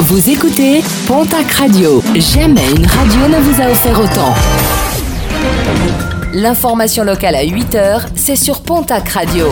Vous écoutez Pontac Radio. Jamais une radio ne vous a offert autant. L'information locale à 8h, c'est sur Pontac Radio.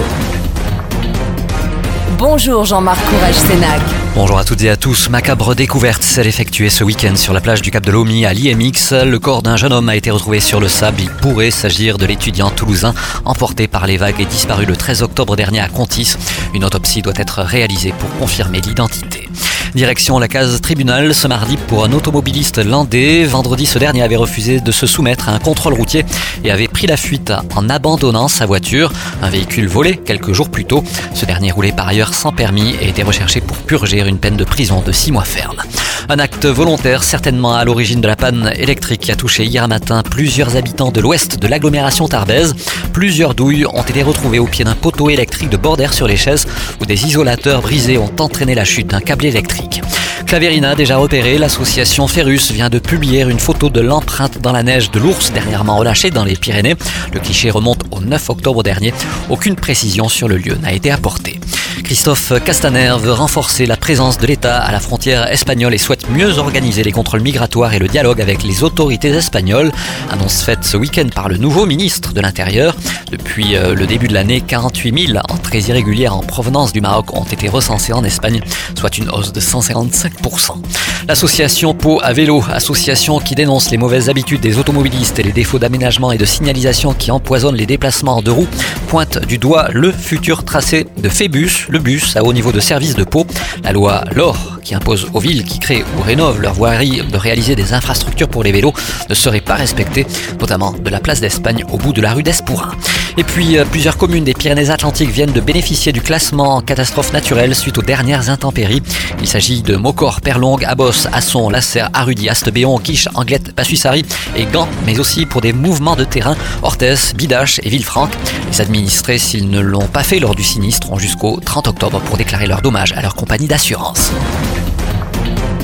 Bonjour Jean-Marc Courage-Sénac. Bonjour à toutes et à tous. Macabre découverte, celle effectuée ce week-end sur la plage du Cap de Lomi à l'IMX. Le corps d'un jeune homme a été retrouvé sur le sable. Il pourrait s'agir de l'étudiant toulousain emporté par les vagues et disparu le 13 octobre dernier à Contis. Une autopsie doit être réalisée pour confirmer l'identité. Direction la case tribunal ce mardi pour un automobiliste landais. Vendredi, ce dernier avait refusé de se soumettre à un contrôle routier et avait pris la fuite en abandonnant sa voiture. Un véhicule volé quelques jours plus tôt. Ce dernier roulait par ailleurs sans permis et était recherché pour purger une peine de prison de 6 mois ferme. Un acte volontaire certainement à l'origine de la panne électrique qui a touché hier matin plusieurs habitants de l'ouest de l'agglomération tarbaise. Plusieurs douilles ont été retrouvées au pied d'un poteau électrique de bord sur les chaises où des isolateurs brisés ont entraîné la chute d'un câble électrique. Claverina, déjà repéré, l'association Ferrus vient de publier une photo de l'empreinte dans la neige de l'ours dernièrement relâché dans les Pyrénées. Le cliché remonte au 9 octobre dernier. Aucune précision sur le lieu n'a été apportée. Christophe Castaner veut renforcer la présence de l'État à la frontière espagnole et souhaite mieux organiser les contrôles migratoires et le dialogue avec les autorités espagnoles. Annonce faite ce week-end par le nouveau ministre de l'Intérieur. Depuis euh, le début de l'année, 48 000 entrées irrégulières en provenance du Maroc ont été recensées en Espagne, soit une hausse de 155%. L'association Pau à vélo, association qui dénonce les mauvaises habitudes des automobilistes et les défauts d'aménagement et de signalisation qui empoisonnent les déplacements de roues, pointe du doigt le futur tracé de Phébus, le bus à haut niveau de service de Pau. La loi LOR, qui impose aux villes qui créent ou rénovent leur voirie de réaliser des infrastructures pour les vélos, ne serait pas respectée, notamment de la place d'Espagne au bout de la rue d'Espourin. Et puis, euh, plusieurs communes des Pyrénées-Atlantiques viennent de bénéficier du classement en catastrophe naturelle suite aux dernières intempéries. Il s'agit de Mocor, Perlongue, Abos, Asson, Lasser, Arudy, Astebéon, Quiche, Anglette, Passussari et Gand, mais aussi pour des mouvements de terrain, Orthez, Bidache et Villefranche. Les administrés, s'ils ne l'ont pas fait lors du sinistre, ont jusqu'au 30 octobre pour déclarer leurs dommages à leur compagnie d'assurance. Bye.